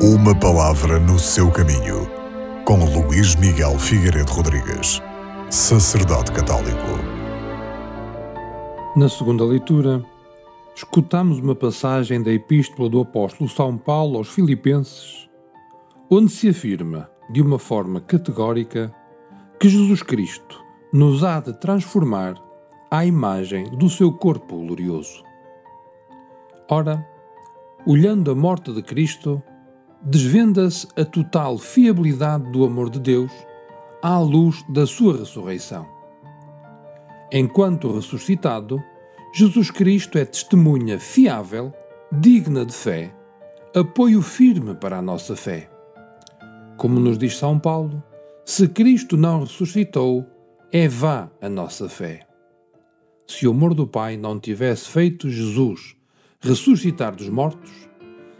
Uma palavra no seu caminho, com Luís Miguel Figueiredo Rodrigues, sacerdote católico. Na segunda leitura, escutamos uma passagem da Epístola do Apóstolo São Paulo aos Filipenses, onde se afirma, de uma forma categórica, que Jesus Cristo nos há de transformar à imagem do seu corpo glorioso. Ora, olhando a morte de Cristo, desvenda-se a total fiabilidade do amor de Deus à luz da sua ressurreição. Enquanto ressuscitado, Jesus Cristo é testemunha fiável, digna de fé, apoio firme para a nossa fé. Como nos diz São Paulo, se Cristo não ressuscitou, é vã a nossa fé. Se o amor do Pai não tivesse feito Jesus ressuscitar dos mortos,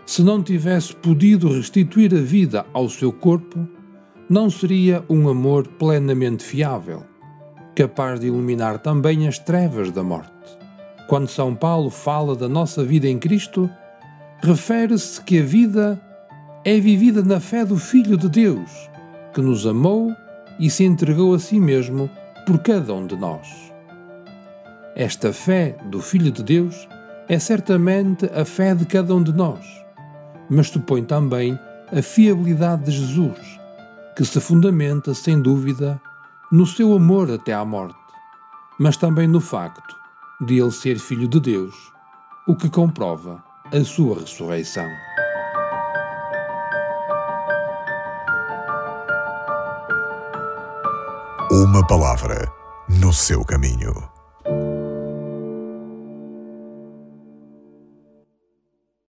se não tivesse podido restituir a vida ao seu corpo, não seria um amor plenamente fiável, capaz de iluminar também as trevas da morte. Quando São Paulo fala da nossa vida em Cristo, refere-se que a vida é vivida na fé do Filho de Deus, que nos amou e se entregou a si mesmo por cada um de nós. Esta fé do Filho de Deus é certamente a fé de cada um de nós mas supõe também a fiabilidade de Jesus, que se fundamenta, sem dúvida, no seu amor até à morte, mas também no facto de ele ser Filho de Deus, o que comprova a sua ressurreição. Uma palavra no seu caminho.